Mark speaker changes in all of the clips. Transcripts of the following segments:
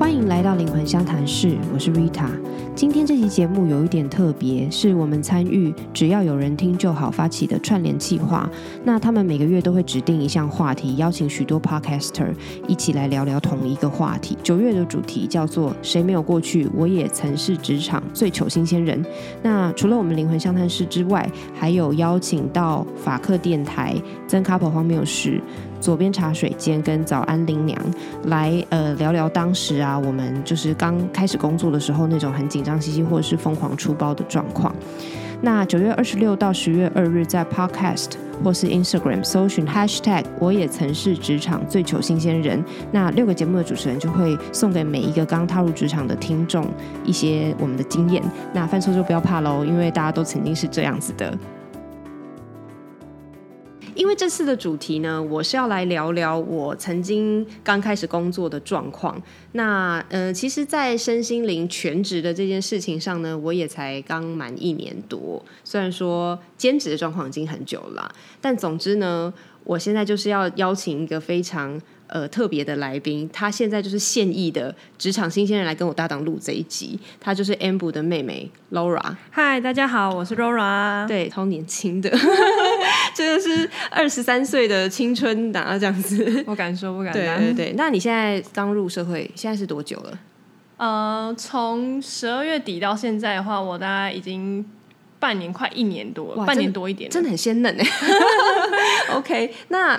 Speaker 1: 欢迎来到灵魂相谈室，我是 Rita。今天这期节目有一点特别，是我们参与“只要有人听就好”发起的串联计划。那他们每个月都会指定一项话题，邀请许多 Podcaster 一起来聊聊同一个话题。九月的主题叫做“谁没有过去，我也曾是职场最糗新鲜人”。那除了我们灵魂相谈室之外，还有邀请到法克电台、曾 Couple 荒谬事。左边茶水间跟早安林娘来呃聊聊当时啊，我们就是刚开始工作的时候那种很紧张兮兮或者是疯狂出包的状况。那九月二十六到十月二日，在 Podcast 或是 Instagram 搜寻 Hashtag 我也曾是职场最糗新鲜人，那六个节目的主持人就会送给每一个刚踏入职场的听众一些我们的经验。那犯错就不要怕喽，因为大家都曾经是这样子的。因为这次的主题呢，我是要来聊聊我曾经刚开始工作的状况。那呃，其实，在身心灵全职的这件事情上呢，我也才刚满一年多。虽然说兼职的状况已经很久了，但总之呢，我现在就是要邀请一个非常。呃，特别的来宾，他现在就是现役的职场新鲜人来跟我搭档录这一集。他就是 Amber 的妹妹 Laura。
Speaker 2: 嗨，大家好，我是 Laura。
Speaker 1: 对，超年轻的，真的是二十三岁的青春党啊，这样子。
Speaker 2: 不敢说，不敢。
Speaker 1: 对对对，那你现在刚入社会，现在是多久了？
Speaker 2: 呃，从十二月底到现在的话，我大概已经。半年快一年多了，半年多一点，
Speaker 1: 真的很鲜嫩哎。OK，那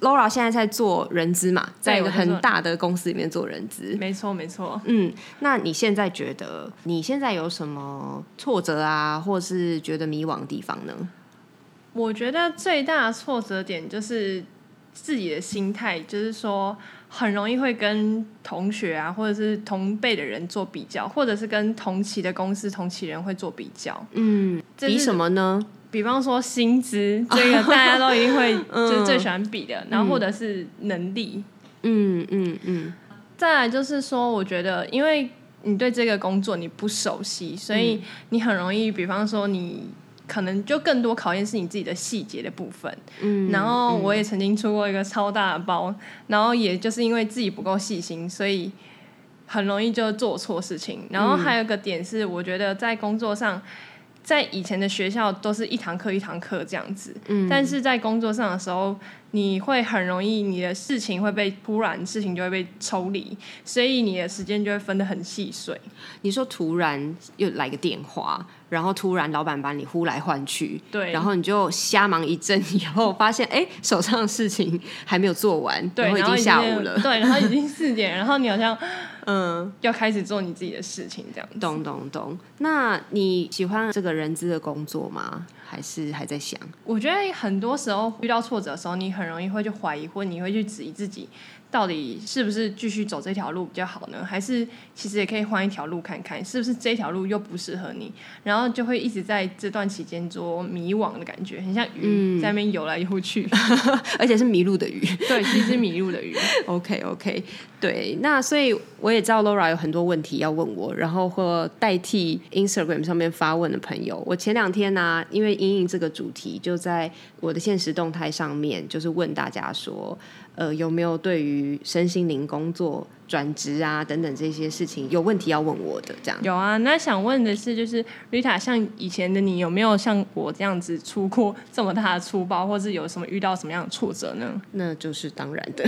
Speaker 1: Laura 现在在做人资嘛，在一个很大的公司里面做人资，
Speaker 2: 没错没错。
Speaker 1: 嗯，那你现在觉得你现在有什么挫折啊，或是觉得迷惘的地方呢？
Speaker 2: 我觉得最大的挫折点就是自己的心态，就是说。很容易会跟同学啊，或者是同辈的人做比较，或者是跟同期的公司同期人会做比较。
Speaker 1: 嗯，比什么呢？
Speaker 2: 比方说薪资，这个大家都一定会就是最喜欢比的。然后或者是能力。
Speaker 1: 嗯嗯嗯。
Speaker 2: 再来就是说，我觉得因为你对这个工作你不熟悉，所以你很容易，比方说你。可能就更多考验是你自己的细节的部分，嗯，然后我也曾经出过一个超大的包，然后也就是因为自己不够细心，所以很容易就做错事情。然后还有一个点是，我觉得在工作上，在以前的学校都是一堂课一堂课这样子，嗯，但是在工作上的时候。你会很容易，你的事情会被突然事情就会被抽离，所以你的时间就会分得很细碎。
Speaker 1: 你说突然又来个电话，然后突然老板把你呼来唤去，
Speaker 2: 对，
Speaker 1: 然后你就瞎忙一阵，以后发现哎手上的事情还没有做完，
Speaker 2: 对，然
Speaker 1: 后已经下午了，
Speaker 2: 对，然后已经四点，然后你好像 嗯要开始做你自己的事情这样。
Speaker 1: 懂懂懂。那你喜欢这个人资的工作吗？还是还在想？
Speaker 2: 我觉得很多时候遇到挫折的时候，你很容易会去怀疑，或你会去质疑自己。到底是不是继续走这条路比较好呢？还是其实也可以换一条路看看，是不是这条路又不适合你？然后就会一直在这段期间做迷惘的感觉，很像鱼在那边游来游去，
Speaker 1: 而且是迷路的鱼。
Speaker 2: 对，是一只迷路的鱼。
Speaker 1: OK OK，对。那所以我也知道 Laura 有很多问题要问我，然后或代替 Instagram 上面发问的朋友。我前两天呢，因为莹莹这个主题，就在我的现实动态上面，就是问大家说。呃，有没有对于身心灵工作转职啊等等这些事情有问题要问我的？这样
Speaker 2: 有啊。那想问的是，就是 Rita，像以前的你有没有像我这样子出过 这么大的粗包，或是有什么遇到什么样的挫折呢？
Speaker 1: 那就是当然的。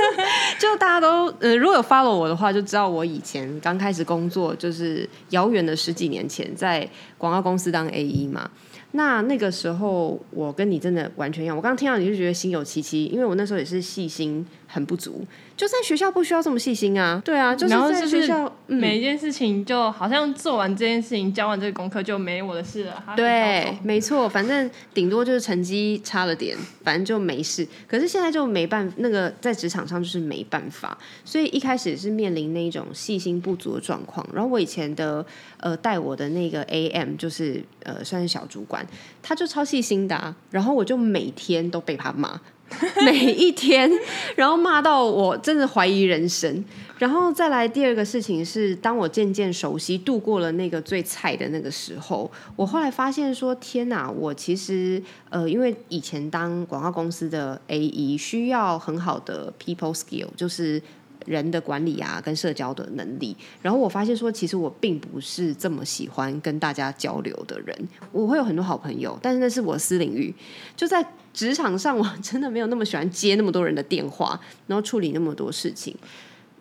Speaker 1: 就大家都呃，如果有 follow 我的话，就知道我以前刚开始工作，就是遥远的十几年前，在广告公司当 A E 嘛。那那个时候，我跟你真的完全一样。我刚刚听到你就觉得心有戚戚，因为我那时候也是细心很不足。就在学校不需要这么细心啊，对啊，就是在学校
Speaker 2: 每一件事情就好像做完这件事情，交完这个功课就没我的事了。
Speaker 1: 对，没错，反正顶多就是成绩差了点，反正就没事。可是现在就没办法，那个在职场上就是没办法，所以一开始是面临那一种细心不足的状况。然后我以前的呃带我的那个 AM 就是呃算是小主管，他就超细心的，啊然后我就每天都被他骂。每一天，然后骂到我真的怀疑人生。然后再来第二个事情是，当我渐渐熟悉度过了那个最菜的那个时候，我后来发现说：天哪！我其实呃，因为以前当广告公司的 A E 需要很好的 people skill，就是人的管理啊，跟社交的能力。然后我发现说，其实我并不是这么喜欢跟大家交流的人。我会有很多好朋友，但是那是我私领域。就在职场上，我真的没有那么喜欢接那么多人的电话，然后处理那么多事情。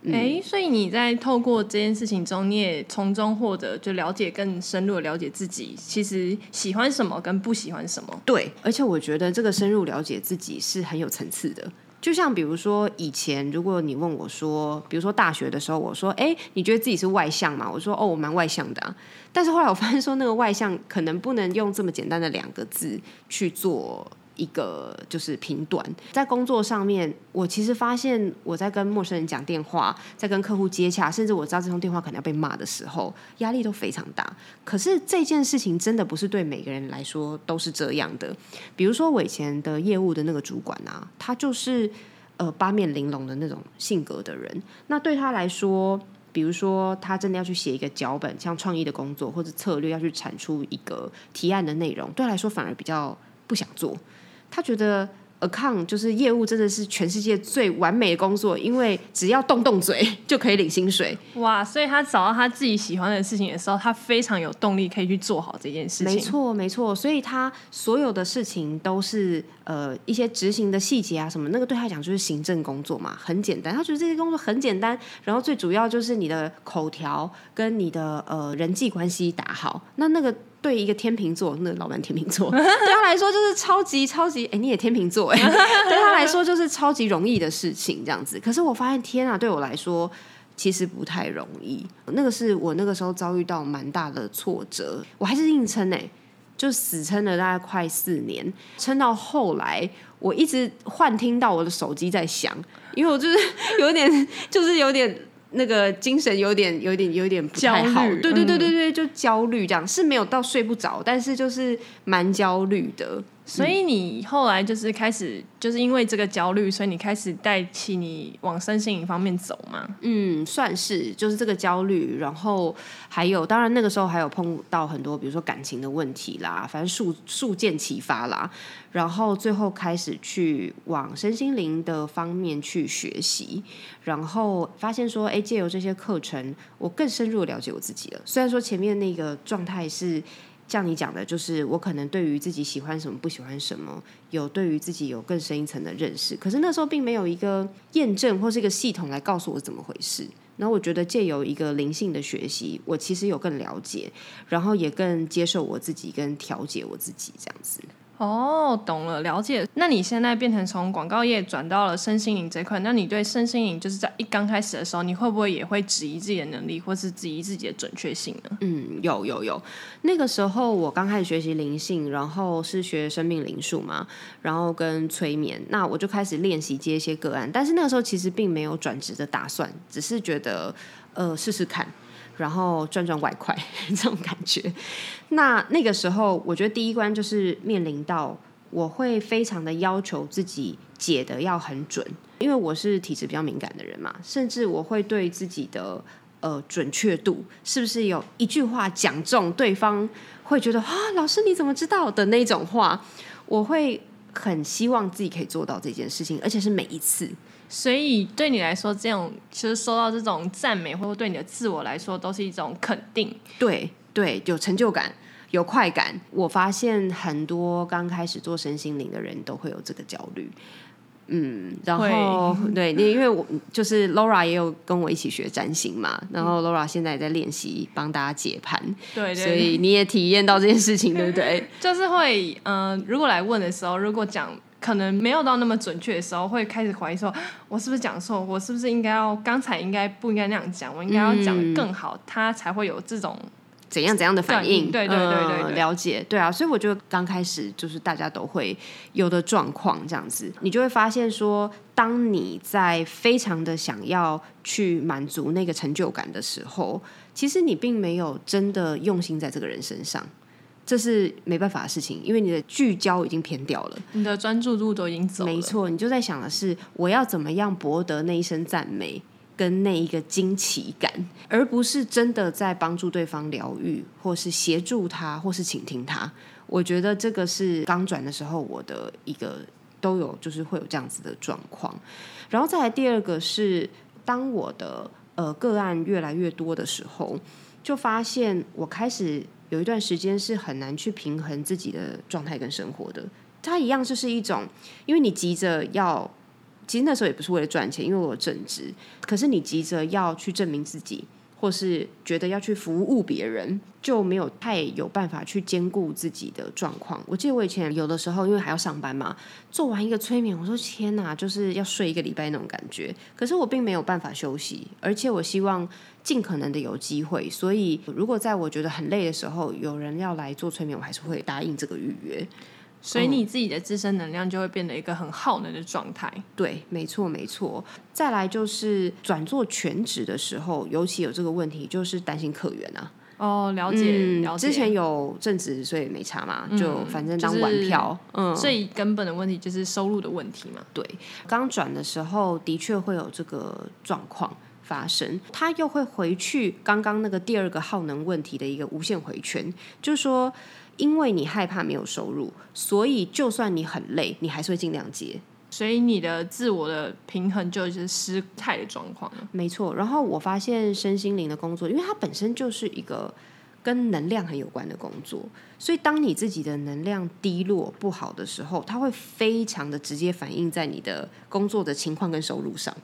Speaker 2: 哎，所以你在透过这件事情中，你也从中获得就了解更深入的了解自己，其实喜欢什么跟不喜欢什么。
Speaker 1: 对，而且我觉得这个深入了解自己是很有层次的。就像比如说以前，如果你问我说，比如说大学的时候，我说，哎，你觉得自己是外向吗？我说，哦，我蛮外向的。但是后来我发现说，那个外向可能不能用这么简单的两个字去做。一个就是频短，在工作上面，我其实发现我在跟陌生人讲电话，在跟客户接洽，甚至我知道这通电话可能要被骂的时候，压力都非常大。可是这件事情真的不是对每个人来说都是这样的。比如说我以前的业务的那个主管啊，他就是呃八面玲珑的那种性格的人。那对他来说，比如说他真的要去写一个脚本，像创意的工作或者策略，要去产出一个提案的内容，对他来说反而比较不想做。他觉得 account 就是业务，真的是全世界最完美的工作，因为只要动动嘴 就可以领薪水。
Speaker 2: 哇！所以他找到他自己喜欢的事情的时候，他非常有动力可以去做好这件事情。
Speaker 1: 没错，没错。所以他所有的事情都是呃一些执行的细节啊什么，那个对他讲就是行政工作嘛，很简单。他觉得这些工作很简单，然后最主要就是你的口条跟你的呃人际关系打好。那那个。对一个天秤座，那老板天秤座，对他来说就是超级超级，哎，你也天秤座，哎，对他来说就是超级容易的事情，这样子。可是我发现，天啊，对我来说其实不太容易。那个是我那个时候遭遇到蛮大的挫折，我还是硬撑哎，就死撑了大概快四年，撑到后来，我一直幻听到我的手机在响，因为我就是有点，就是有点。那个精神有点、有点、有点不太好，对对对对对，就焦虑这样，是没有到睡不着，但是就是蛮焦虑的。
Speaker 2: 所以你后来就是开始，就是因为这个焦虑，所以你开始带起你往身心灵方面走吗？
Speaker 1: 嗯，算是，就是这个焦虑，然后还有，当然那个时候还有碰到很多，比如说感情的问题啦，反正数数件启发啦，然后最后开始去往身心灵的方面去学习，然后发现说，哎，借由这些课程，我更深入了解我自己了。虽然说前面那个状态是。像你讲的，就是我可能对于自己喜欢什么、不喜欢什么，有对于自己有更深一层的认识。可是那时候并没有一个验证或是一个系统来告诉我怎么回事。那我觉得借由一个灵性的学习，我其实有更了解，然后也更接受我自己，跟调节我自己这样子。
Speaker 2: 哦，懂了，了解。那你现在变成从广告业转到了身心灵这块，那你对身心灵就是在一刚开始的时候，你会不会也会质疑自己的能力，或是质疑自己的准确性呢？
Speaker 1: 嗯，有有有。那个时候我刚开始学习灵性，然后是学生命灵数嘛，然后跟催眠，那我就开始练习接一些个案。但是那个时候其实并没有转职的打算，只是觉得呃试试看。然后赚赚外快 这种感觉，那那个时候我觉得第一关就是面临到我会非常的要求自己解的要很准，因为我是体质比较敏感的人嘛，甚至我会对自己的呃准确度是不是有一句话讲中对方会觉得啊老师你怎么知道的那种话，我会很希望自己可以做到这件事情，而且是每一次。
Speaker 2: 所以对你来说，这种其实收到这种赞美，或者对你的自我来说，都是一种肯定。
Speaker 1: 对对，有成就感，有快感。我发现很多刚开始做身心灵的人都会有这个焦虑。嗯，然后 对，因为我就是 Laura 也有跟我一起学占星嘛，然后 Laura 现在也在练习帮大家解盘。
Speaker 2: 对，
Speaker 1: 所以你也体验到这件事情，对不对？
Speaker 2: 就是会，嗯，如果来问的时候，如果讲。可能没有到那么准确的时候，会开始怀疑说，我是不是讲错？我是不是应该要刚才应该不应该那样讲？我应该要讲的更好，他才会有这种
Speaker 1: 怎样怎样的反应？
Speaker 2: 对对对对，
Speaker 1: 了解，对啊。所以我觉得刚开始就是大家都会有的状况这样子，你就会发现说，当你在非常的想要去满足那个成就感的时候，其实你并没有真的用心在这个人身上。这是没办法的事情，因为你的聚焦已经偏掉了，
Speaker 2: 你的专注度都已经走了。
Speaker 1: 没错，你就在想的是我要怎么样博得那一声赞美跟那一个惊奇感，而不是真的在帮助对方疗愈，或是协助他，或是倾听他。我觉得这个是刚转的时候我的一个都有，就是会有这样子的状况。然后再来第二个是。当我的呃个案越来越多的时候，就发现我开始有一段时间是很难去平衡自己的状态跟生活的。它一样就是一种，因为你急着要，其实那时候也不是为了赚钱，因为我有正职，可是你急着要去证明自己。或是觉得要去服务别人，就没有太有办法去兼顾自己的状况。我记得我以前有的时候，因为还要上班嘛，做完一个催眠，我说天哪，就是要睡一个礼拜那种感觉。可是我并没有办法休息，而且我希望尽可能的有机会。所以如果在我觉得很累的时候，有人要来做催眠，我还是会答应这个预约。
Speaker 2: 所以你自己的自身能量就会变得一个很耗能的状态。
Speaker 1: 对，没错，没错。再来就是转做全职的时候，尤其有这个问题，就是担心客源啊。
Speaker 2: 哦，了解，了
Speaker 1: 解。之前有正职，所以没差嘛，就反正当玩票。
Speaker 2: 嗯，最根本的问题就是收入的问题嘛。
Speaker 1: 对，刚转的时候的确会有这个状况发生，他又会回去刚刚那个第二个耗能问题的一个无限回圈，就是说。因为你害怕没有收入，所以就算你很累，你还是会尽量接。
Speaker 2: 所以你的自我的平衡就是失态的状况
Speaker 1: 没错。然后我发现身心灵的工作，因为它本身就是一个跟能量很有关的工作，所以当你自己的能量低落不好的时候，它会非常的直接反映在你的工作的情况跟收入上。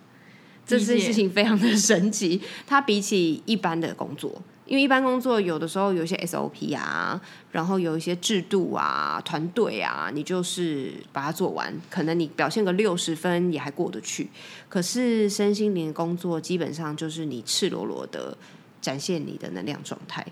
Speaker 1: 这件事情非常的 神奇，它比起一般的工作。因为一般工作有的时候有一些 SOP 啊，然后有一些制度啊、团队啊，你就是把它做完，可能你表现个六十分也还过得去。可是身心灵工作基本上就是你赤裸裸的展现你的能量状态。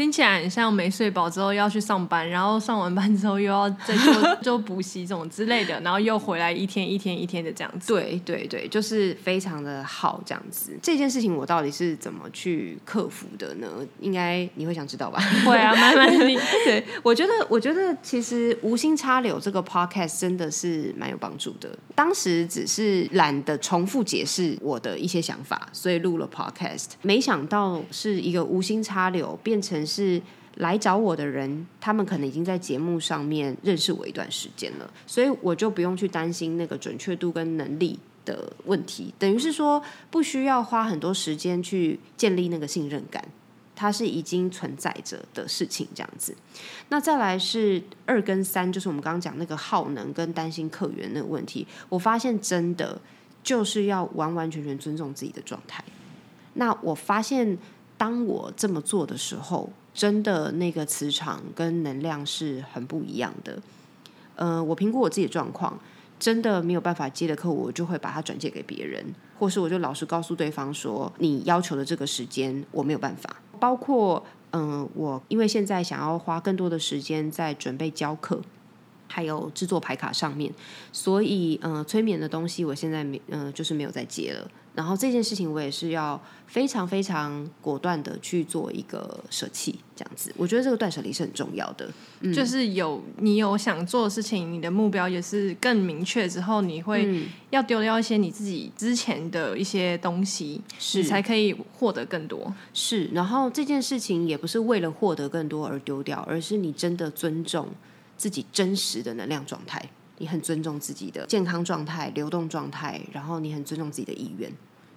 Speaker 2: 听起来很像没睡饱之后要去上班，然后上完班之后又要再做 做补习这种之类的，然后又回来一天一天一天的这样子。
Speaker 1: 对对对，就是非常的好这样子。这件事情我到底是怎么去克服的呢？应该你会想知道吧？
Speaker 2: 会啊，慢慢的。
Speaker 1: 对，我觉得我觉得其实无心插柳这个 podcast 真的是蛮有帮助的。当时只是懒得重复解释我的一些想法，所以录了 podcast。没想到是一个无心插柳变成。是来找我的人，他们可能已经在节目上面认识我一段时间了，所以我就不用去担心那个准确度跟能力的问题。等于是说，不需要花很多时间去建立那个信任感，它是已经存在着的事情。这样子，那再来是二跟三，就是我们刚刚讲那个耗能跟担心客源那个问题。我发现真的就是要完完全全尊重自己的状态。那我发现。当我这么做的时候，真的那个磁场跟能量是很不一样的。呃，我评估我自己的状况，真的没有办法接的客户，我就会把它转借给别人，或是我就老实告诉对方说，你要求的这个时间我没有办法。包括嗯，我因为现在想要花更多的时间在准备教课，还有制作牌卡上面，所以嗯，催眠的东西我现在没嗯，就是没有再接了。然后这件事情我也是要非常非常果断的去做一个舍弃，这样子，我觉得这个断舍离是很重要的。
Speaker 2: 就是有你有想做的事情，你的目标也是更明确之后，你会要丢掉一些你自己之前的一些东西，你才可以获得更多。
Speaker 1: 是，然后这件事情也不是为了获得更多而丢掉，而是你真的尊重自己真实的能量状态。你很尊重自己的健康状态、流动状态，然后你很尊重自己的意愿，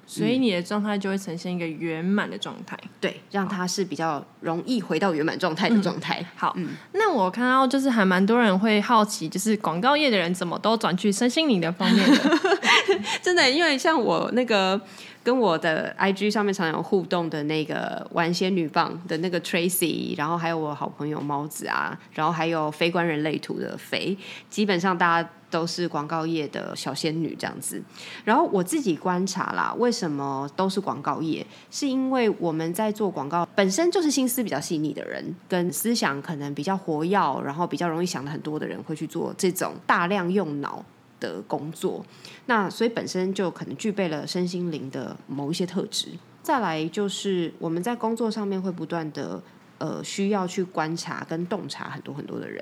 Speaker 2: 所以你的状态就会呈现一个圆满的状态。
Speaker 1: 对，让它是比较容易回到圆满状态的状态。
Speaker 2: 好，那我看到就是还蛮多人会好奇，就是广告业的人怎么都转去身心灵的方面的？
Speaker 1: 真的，因为像我那个。跟我的 IG 上面常有互动的那个玩仙女棒的那个 Tracy，然后还有我好朋友猫子啊，然后还有非观人类图的肥，基本上大家都是广告业的小仙女这样子。然后我自己观察啦，为什么都是广告业？是因为我们在做广告本身就是心思比较细腻的人，跟思想可能比较活跃，然后比较容易想的很多的人，会去做这种大量用脑。的工作，那所以本身就可能具备了身心灵的某一些特质。再来就是我们在工作上面会不断的呃需要去观察跟洞察很多很多的人，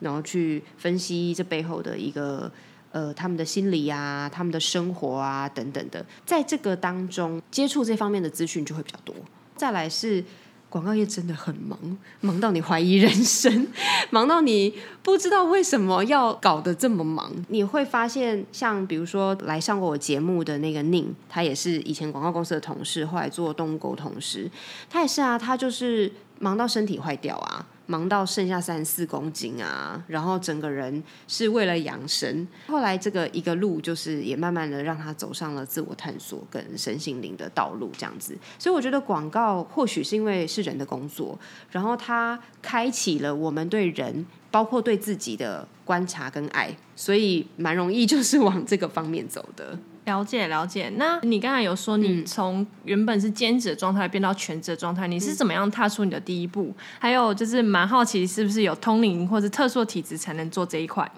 Speaker 1: 然后去分析这背后的一个呃他们的心理啊、他们的生活啊等等的，在这个当中接触这方面的资讯就会比较多。再来是广告业真的很忙，忙到你怀疑人生，忙到你不知道为什么要搞得这么忙。你会发现，像比如说来上过我节目的那个宁，他也是以前广告公司的同事，后来做动物沟通师，他也是啊，他就是忙到身体坏掉啊。忙到剩下三四公斤啊，然后整个人是为了养生。后来这个一个路就是也慢慢的让他走上了自我探索跟身心灵的道路，这样子。所以我觉得广告或许是因为是人的工作，然后它开启了我们对人，包括对自己的观察跟爱，所以蛮容易就是往这个方面走的。
Speaker 2: 了解了解，那你刚才有说你从原本是兼职的状态变到全职的状态，你是怎么样踏出你的第一步？还有就是蛮好奇，是不是有通灵或者特殊体质才能做这一块？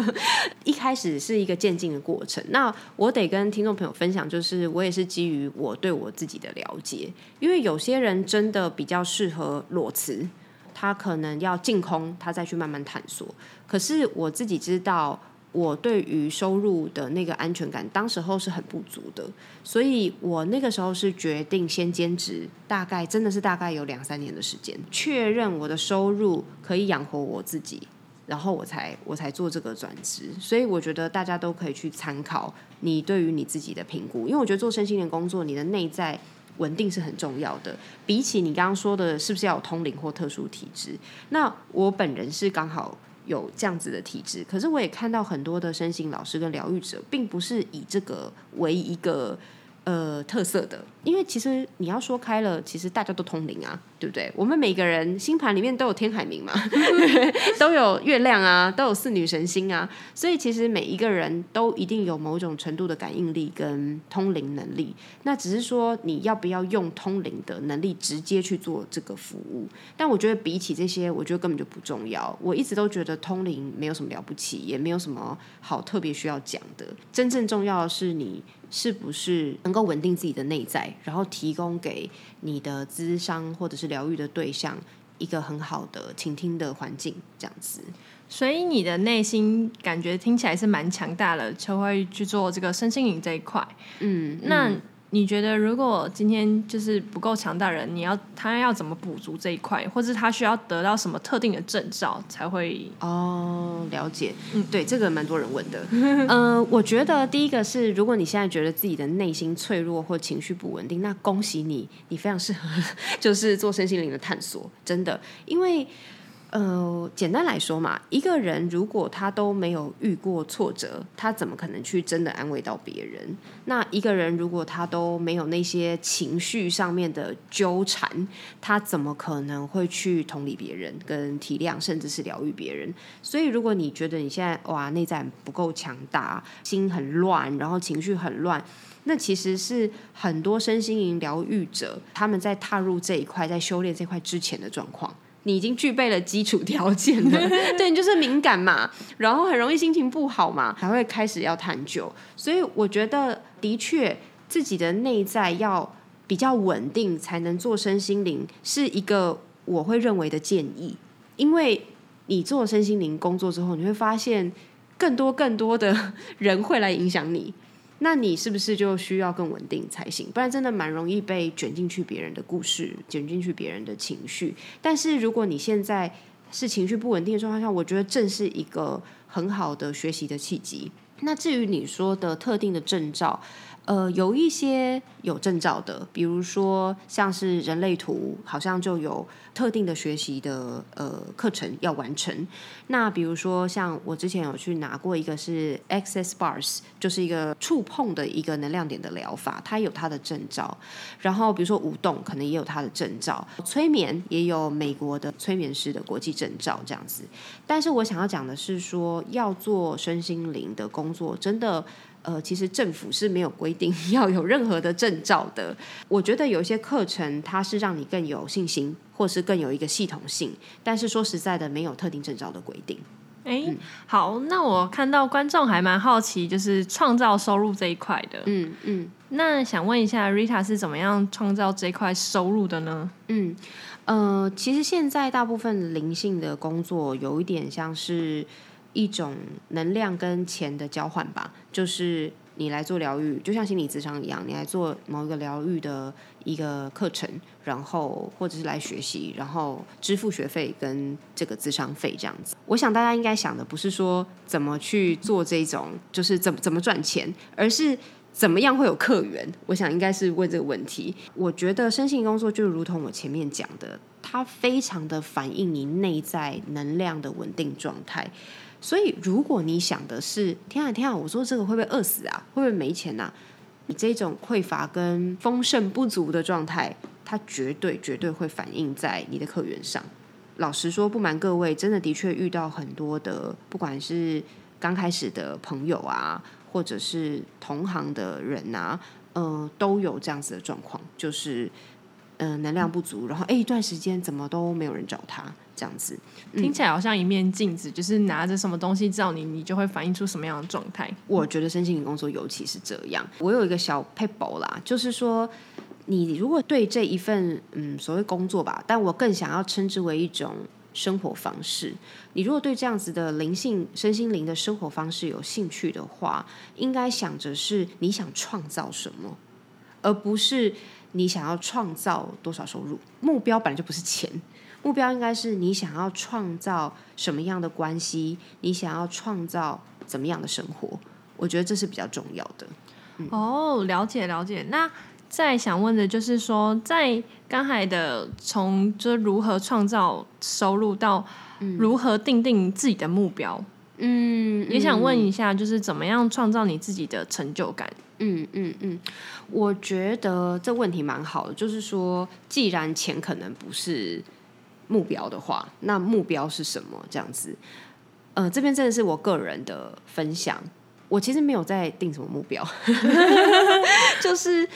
Speaker 1: 一开始是一个渐进的过程。那我得跟听众朋友分享，就是我也是基于我对我自己的了解，因为有些人真的比较适合裸辞，他可能要净空，他再去慢慢探索。可是我自己知道。我对于收入的那个安全感，当时候是很不足的，所以我那个时候是决定先兼职，大概真的是大概有两三年的时间，确认我的收入可以养活我自己，然后我才我才做这个转职。所以我觉得大家都可以去参考你对于你自己的评估，因为我觉得做身心灵工作，你的内在稳定是很重要的，比起你刚刚说的是不是要有通灵或特殊体质，那我本人是刚好。有这样子的体质，可是我也看到很多的身心老师跟疗愈者，并不是以这个为一个呃特色的。因为其实你要说开了，其实大家都通灵啊，对不对？我们每个人星盘里面都有天海明嘛，都有月亮啊，都有四女神星啊，所以其实每一个人都一定有某种程度的感应力跟通灵能力。那只是说你要不要用通灵的能力直接去做这个服务？但我觉得比起这些，我觉得根本就不重要。我一直都觉得通灵没有什么了不起，也没有什么好特别需要讲的。真正重要的是你。是不是能够稳定自己的内在，然后提供给你的咨商或者是疗愈的对象一个很好的倾听的环境，这样子。
Speaker 2: 所以你的内心感觉听起来是蛮强大的，就会去做这个身心灵这一块。嗯，那。你觉得如果今天就是不够强大人，你要他要怎么补足这一块，或是他需要得到什么特定的证照才会？
Speaker 1: 哦，了解。嗯，对，这个蛮多人问的。嗯，我觉得第一个是，如果你现在觉得自己的内心脆弱或情绪不稳定，那恭喜你，你非常适合 就是做身心灵的探索，真的，因为。呃，简单来说嘛，一个人如果他都没有遇过挫折，他怎么可能去真的安慰到别人？那一个人如果他都没有那些情绪上面的纠缠，他怎么可能会去同理别人、跟体谅，甚至是疗愈别人？所以，如果你觉得你现在哇内在不够强大，心很乱，然后情绪很乱，那其实是很多身心灵疗愈者他们在踏入这一块、在修炼这块之前的状况。你已经具备了基础条件了，对你就是敏感嘛，然后很容易心情不好嘛，还会开始要探究。所以我觉得，的确自己的内在要比较稳定，才能做身心灵，是一个我会认为的建议。因为你做身心灵工作之后，你会发现更多更多的人会来影响你。那你是不是就需要更稳定才行？不然真的蛮容易被卷进去别人的故事，卷进去别人的情绪。但是如果你现在是情绪不稳定的状况下，我觉得正是一个很好的学习的契机。那至于你说的特定的证照。呃，有一些有证照的，比如说像是人类图，好像就有特定的学习的呃课程要完成。那比如说像我之前有去拿过一个是 Access Bars，就是一个触碰的一个能量点的疗法，它有它的证照。然后比如说舞动，可能也有它的证照。催眠也有美国的催眠师的国际证照这样子。但是我想要讲的是说，要做身心灵的工作，真的。呃，其实政府是没有规定 要有任何的证照的。我觉得有一些课程，它是让你更有信心，或是更有一个系统性。但是说实在的，没有特定证照的规定。
Speaker 2: 哎，好，那我看到观众还蛮好奇，就是创造收入这一块的。嗯嗯，那想问一下，Rita 是怎么样创造这块收入的呢？
Speaker 1: 嗯呃，其实现在大部分灵性的工作有一点像是。一种能量跟钱的交换吧，就是你来做疗愈，就像心理咨商一样，你来做某一个疗愈的一个课程，然后或者是来学习，然后支付学费跟这个咨商费这样子。我想大家应该想的不是说怎么去做这种，就是怎么怎么赚钱，而是怎么样会有客源。我想应该是问这个问题。我觉得身心工作就如同我前面讲的，它非常的反映你内在能量的稳定状态。所以，如果你想的是“天啊天啊，我做这个会不会饿死啊？会不会没钱呐？”你这种匮乏跟丰盛不足的状态，它绝对绝对会反映在你的客源上。老实说，不瞒各位，真的的确遇到很多的，不管是刚开始的朋友啊，或者是同行的人啊，呃，都有这样子的状况，就是呃能量不足，然后哎一段时间怎么都没有人找他。这样子
Speaker 2: 听起来好像一面镜子，就是拿着什么东西照你，你就会反映出什么样的状态。
Speaker 1: 我觉得身心灵工作尤其是这样。我有一个小 paper 啦，就是说，你如果对这一份嗯所谓工作吧，但我更想要称之为一种生活方式。你如果对这样子的灵性身心灵的生活方式有兴趣的话，应该想着是你想创造什么，而不是你想要创造多少收入。目标本来就不是钱。目标应该是你想要创造什么样的关系，你想要创造怎么样的生活？我觉得这是比较重要的。
Speaker 2: 哦，了解了解。那再想问的就是说，在刚才的从就如何创造收入到如何定定自己的目标，嗯，也想问一下，就是怎么样创造你自己的成就感？
Speaker 1: 嗯嗯嗯，我觉得这问题蛮好的，就是说，既然钱可能不是。目标的话，那目标是什么？这样子，呃，这边真的是我个人的分享。我其实没有在定什么目标，就是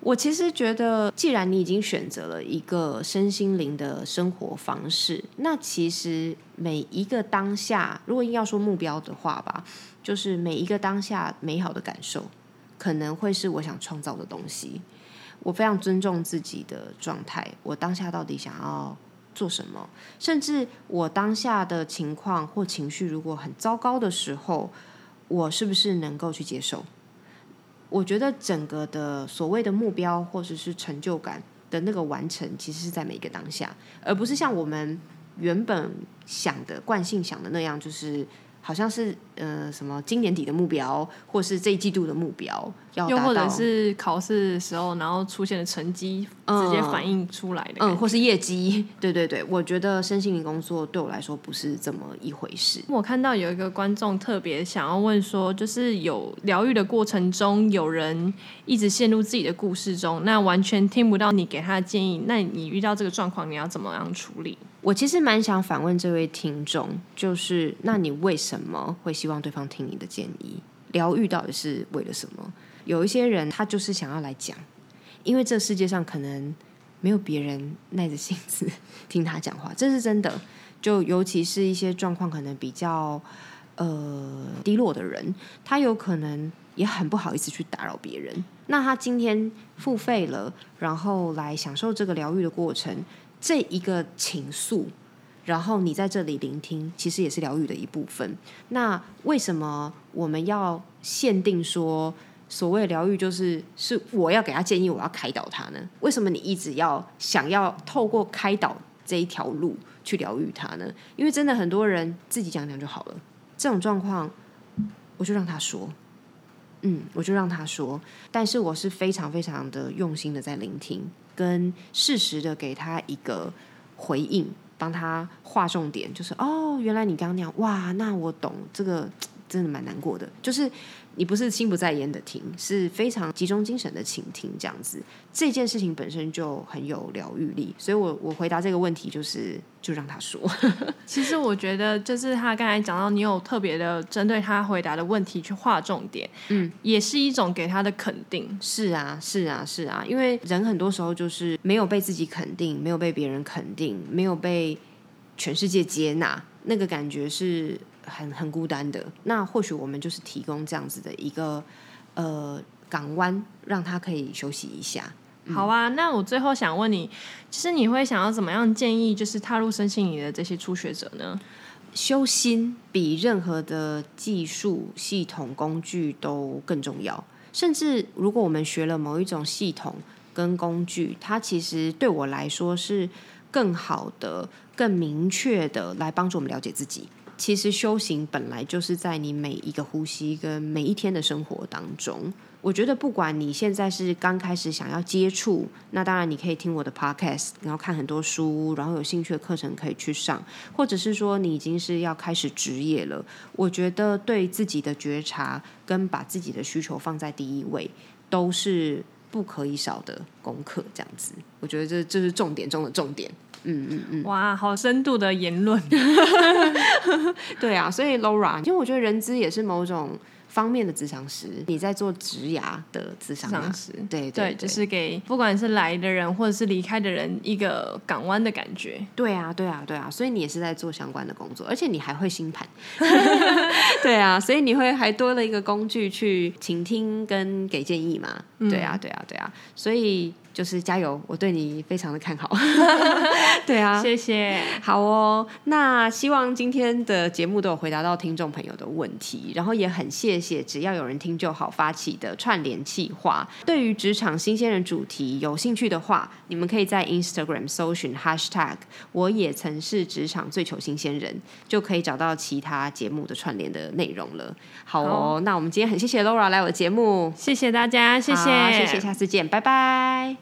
Speaker 1: 我其实觉得，既然你已经选择了一个身心灵的生活方式，那其实每一个当下，如果硬要说目标的话吧，就是每一个当下美好的感受，可能会是我想创造的东西。我非常尊重自己的状态，我当下到底想要。做什么？甚至我当下的情况或情绪如果很糟糕的时候，我是不是能够去接受？我觉得整个的所谓的目标或者是成就感的那个完成，其实是在每一个当下，而不是像我们原本想的惯性想的那样，就是。好像是呃什么今年底的目标，或是这一季度的目标要
Speaker 2: 又或者是考试时候，然后出现的成绩直接反映出来的，
Speaker 1: 嗯，或是业绩，对对对，我觉得身心灵工作对我来说不是这么一回事。
Speaker 2: 我看到有一个观众特别想要问说，就是有疗愈的过程中，有人一直陷入自己的故事中，那完全听不到你给他的建议，那你遇到这个状况，你要怎么样处理？
Speaker 1: 我其实蛮想反问这位听众，就是那你为什么会希望对方听你的建议？疗愈到底是为了什么？有一些人他就是想要来讲，因为这世界上可能没有别人耐着性子听他讲话，这是真的。就尤其是一些状况可能比较呃低落的人，他有可能也很不好意思去打扰别人。那他今天付费了，然后来享受这个疗愈的过程。这一个情愫，然后你在这里聆听，其实也是疗愈的一部分。那为什么我们要限定说所谓疗愈就是是我要给他建议，我要开导他呢？为什么你一直要想要透过开导这一条路去疗愈他呢？因为真的很多人自己讲讲就好了。这种状况，我就让他说，嗯，我就让他说。但是我是非常非常的用心的在聆听。跟适时的给他一个回应，帮他划重点，就是哦，原来你刚刚那样，哇，那我懂，这个真的蛮难过的，就是。你不是心不在焉的听，是非常集中精神的倾听，这样子，这件事情本身就很有疗愈力。所以我我回答这个问题就是，就让他说。
Speaker 2: 其实我觉得，就是他刚才讲到，你有特别的针对他回答的问题去划重点，嗯，也是一种给他的肯定。
Speaker 1: 是啊，是啊，是啊，因为人很多时候就是没有被自己肯定，没有被别人肯定，没有被全世界接纳，那个感觉是。很很孤单的，那或许我们就是提供这样子的一个呃港湾，让他可以休息一下。
Speaker 2: 好啊，那我最后想问你，其实你会想要怎么样建议，就是踏入身心里的这些初学者呢？
Speaker 1: 修心比任何的技术系统工具都更重要。甚至如果我们学了某一种系统跟工具，它其实对我来说是更好的、更明确的来帮助我们了解自己。其实修行本来就是在你每一个呼吸跟每一天的生活当中。我觉得不管你现在是刚开始想要接触，那当然你可以听我的 podcast，然后看很多书，然后有兴趣的课程可以去上，或者是说你已经是要开始职业了。我觉得对自己的觉察跟把自己的需求放在第一位，都是不可以少的功课。这样子，我觉得这这是重点中的重点。嗯嗯嗯，
Speaker 2: 哇，好深度的言论。
Speaker 1: 对啊，所以 Laura，因为我觉得人资也是某种。方面的咨商师，你在做职涯的咨商师，对对，
Speaker 2: 就是给不管是来的人或者是离开的人一个港湾的感觉。
Speaker 1: 对啊，对啊，对啊，所以你也是在做相关的工作，而且你还会星盘。对啊，所以你会还多了一个工具去倾听跟给建议嘛？对啊，对啊，对啊，所以。就是加油，我对你非常的看好。对啊，
Speaker 2: 谢谢。
Speaker 1: 好哦，那希望今天的节目都有回答到听众朋友的问题，然后也很谢谢只要有人听就好发起的串联计划。对于职场新鲜人主题有兴趣的话，你们可以在 Instagram 搜寻 Hashtag 我也曾是职场最求新鲜人，就可以找到其他节目的串联的内容了。好哦，那我们今天很谢谢 Laura 来我的节目，
Speaker 2: 谢谢大家，谢谢，
Speaker 1: 谢谢，下次见，拜拜。